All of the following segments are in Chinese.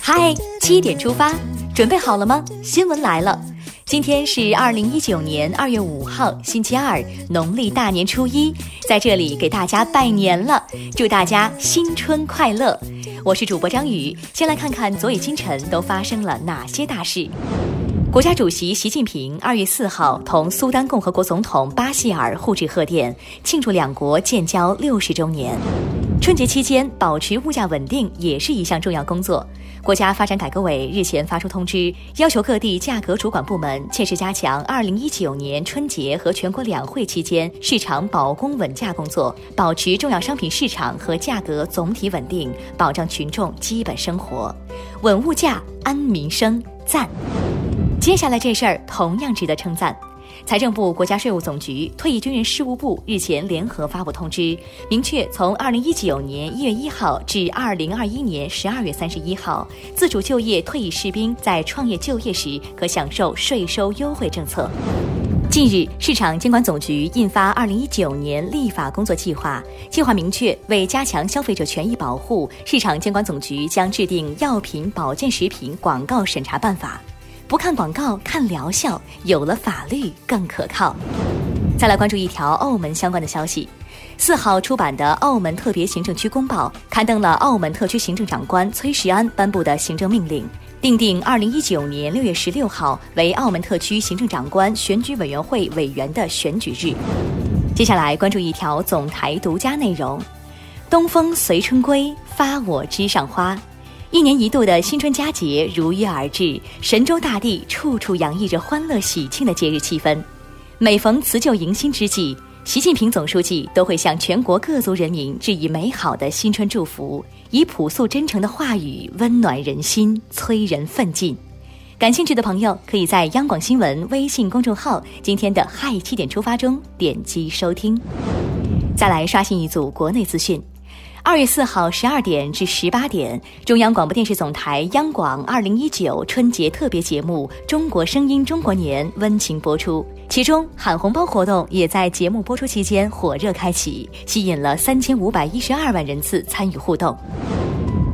嗨，七点出发，准备好了吗？新闻来了，今天是二零一九年二月五号，星期二，农历大年初一，在这里给大家拜年了，祝大家新春快乐。我是主播张宇，先来看看昨夜今晨都发生了哪些大事。国家主席习近平二月四号同苏丹共和国总统巴希尔互致贺电，庆祝两国建交六十周年。春节期间保持物价稳定也是一项重要工作。国家发展改革委日前发出通知，要求各地价格主管部门切实加强二零一九年春节和全国两会期间市场保供稳价工作，保持重要商品市场和价格总体稳定，保障群众基本生活，稳物价、安民生。赞。接下来这事儿同样值得称赞。财政部、国家税务总局、退役军人事务部日前联合发布通知，明确从二零一九年一月一号至二零二一年十二月三十一号，自主就业退役士兵在创业就业时可享受税收优惠政策。近日，市场监管总局印发《二零一九年立法工作计划》，计划明确，为加强消费者权益保护，市场监管总局将制定《药品保健食品广告审查办法》。不看广告，看疗效，有了法律更可靠。再来关注一条澳门相关的消息，四号出版的《澳门特别行政区公报》刊登了澳门特区行政长官崔世安颁布的行政命令，定定二零一九年六月十六号为澳门特区行政长官选举委员会委员的选举日。接下来关注一条总台独家内容：东风随春归，发我枝上花。一年一度的新春佳节如约而至，神州大地处处洋溢着欢乐喜庆的节日气氛。每逢辞旧迎新之际，习近平总书记都会向全国各族人民致以美好的新春祝福，以朴素真诚的话语温暖人心，催人奋进。感兴趣的朋友可以在央广新闻微信公众号今天的“嗨七点出发”中点击收听。再来刷新一组国内资讯。二月四号十二点至十八点，中央广播电视总台央广二零一九春节特别节目《中国声音中国年》温情播出，其中喊红包活动也在节目播出期间火热开启，吸引了三千五百一十二万人次参与互动。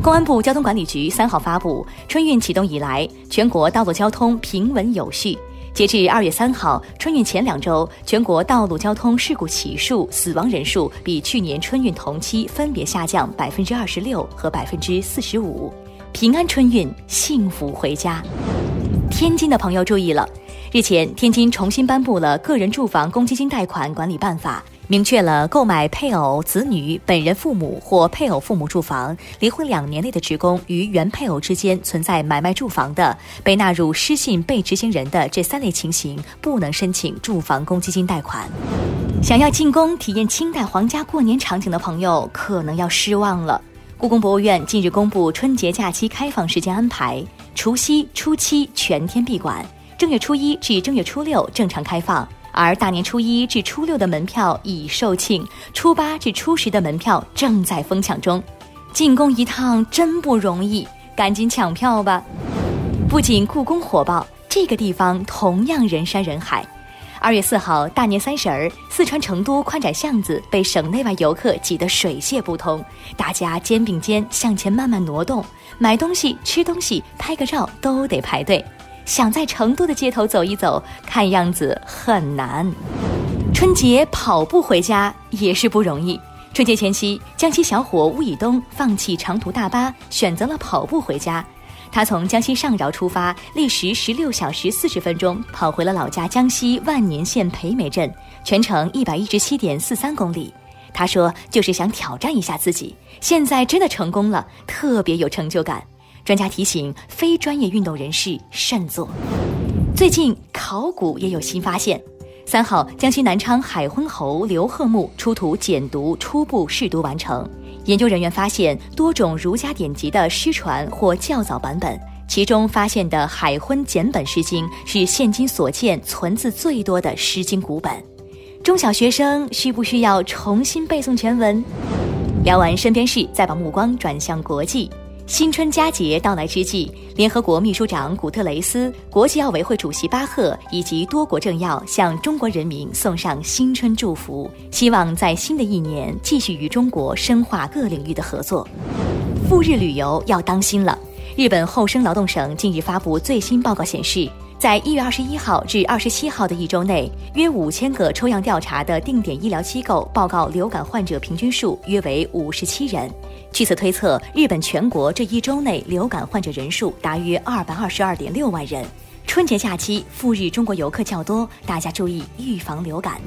公安部交通管理局三号发布，春运启动以来，全国道路交通平稳有序。截至二月三号，春运前两周，全国道路交通事故起数、死亡人数比去年春运同期分别下降百分之二十六和百分之四十五，平安春运，幸福回家。天津的朋友注意了，日前天津重新颁布了《个人住房公积金贷款管理办法》。明确了购买配偶、子女、本人父母或配偶父母住房、离婚两年内的职工与原配偶之间存在买卖住房的，被纳入失信被执行人的这三类情形，不能申请住房公积金贷款。想要进宫体验清代皇家过年场景的朋友，可能要失望了。故宫博物院近日公布春节假期开放时间安排：除夕、初七全天闭馆，正月初一至正月初六正常开放。而大年初一至初六的门票已售罄，初八至初十的门票正在疯抢中。进宫一趟真不容易，赶紧抢票吧！不仅故宫火爆，这个地方同样人山人海。二月四号大年三十儿，四川成都宽窄巷子被省内外游客挤得水泄不通，大家肩并肩向前慢慢挪动，买东西、吃东西、拍个照都得排队。想在成都的街头走一走，看样子很难。春节跑步回家也是不容易。春节前夕，江西小伙吴以东放弃长途大巴，选择了跑步回家。他从江西上饶出发，历时十六小时四十分钟，跑回了老家江西万年县培美镇，全程一百一十七点四三公里。他说：“就是想挑战一下自己，现在真的成功了，特别有成就感。”专家提醒非专业运动人士慎做。最近考古也有新发现。三号，江西南昌海昏侯刘贺墓出土简牍初步试读完成。研究人员发现多种儒家典籍的失传或较早版本，其中发现的海昏简本诗经是现今所见存字最多的诗经古本。中小学生需不需要重新背诵全文？聊完身边事，再把目光转向国际。新春佳节到来之际，联合国秘书长古特雷斯、国际奥委会主席巴赫以及多国政要向中国人民送上新春祝福，希望在新的一年继续与中国深化各领域的合作。赴日旅游要当心了。日本厚生劳动省近日发布最新报告显示，在一月二十一号至二十七号的一周内，约五千个抽样调查的定点医疗机构报告流感患者平均数约为五十七人。据此推测，日本全国这一周内流感患者人数达约二百二十二点六万人。春节假期赴日中国游客较多，大家注意预防流感。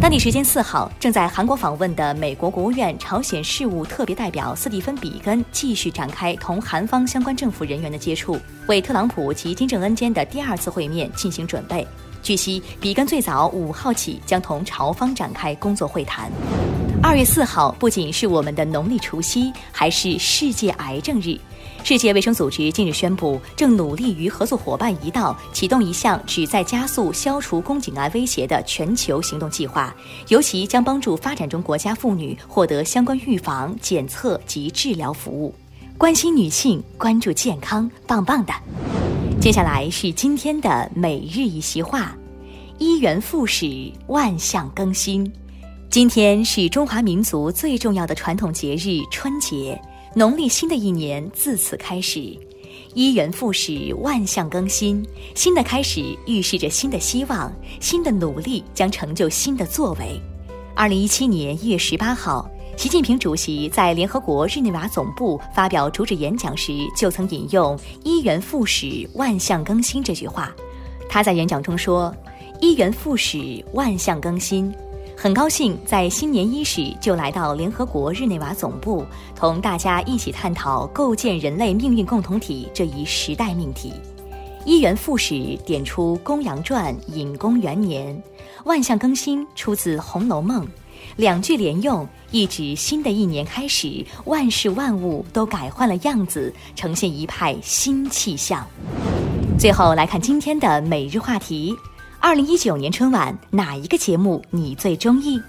当地时间四号，正在韩国访问的美国国务院朝鲜事务特别代表斯蒂芬·比根继续展开同韩方相关政府人员的接触，为特朗普及金正恩间的第二次会面进行准备。据悉，比根最早五号起将同朝方展开工作会谈。二月四号不仅是我们的农历除夕，还是世界癌症日。世界卫生组织近日宣布，正努力与合作伙伴一道启动一项旨在加速消除宫颈癌威胁的全球行动计划，尤其将帮助发展中国家妇女获得相关预防、检测及治疗服务。关心女性，关注健康，棒棒的！接下来是今天的每日一席话：一元复始，万象更新。今天是中华民族最重要的传统节日春节。农历新的一年自此开始，一元复始，万象更新。新的开始预示着新的希望，新的努力将成就新的作为。二零一七年一月十八号，习近平主席在联合国日内瓦总部发表主旨演讲时，就曾引用“一元复始，万象更新”这句话。他在演讲中说：“一元复始，万象更新。”很高兴在新年伊始就来到联合国日内瓦总部，同大家一起探讨构建人类命运共同体这一时代命题。一元复始点出《公羊传》隐公元年，万象更新出自《红楼梦》，两句连用，意指新的一年开始，万事万物都改换了样子，呈现一派新气象。最后来看今天的每日话题。二零一九年春晚哪一个节目你最中意？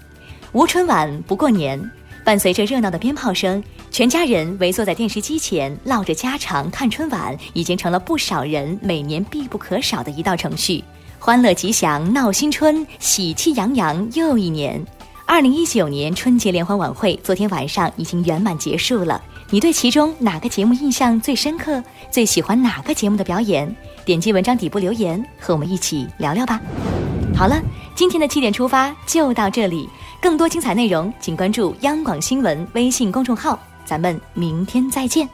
无春晚不过年。伴随着热闹的鞭炮声，全家人围坐在电视机前唠着家常看春晚，已经成了不少人每年必不可少的一道程序。欢乐吉祥闹新春，喜气洋洋又一年。二零一九年春节联欢晚会昨天晚上已经圆满结束了。你对其中哪个节目印象最深刻？最喜欢哪个节目的表演？点击文章底部留言，和我们一起聊聊吧。好了，今天的七点出发就到这里，更多精彩内容请关注央广新闻微信公众号，咱们明天再见。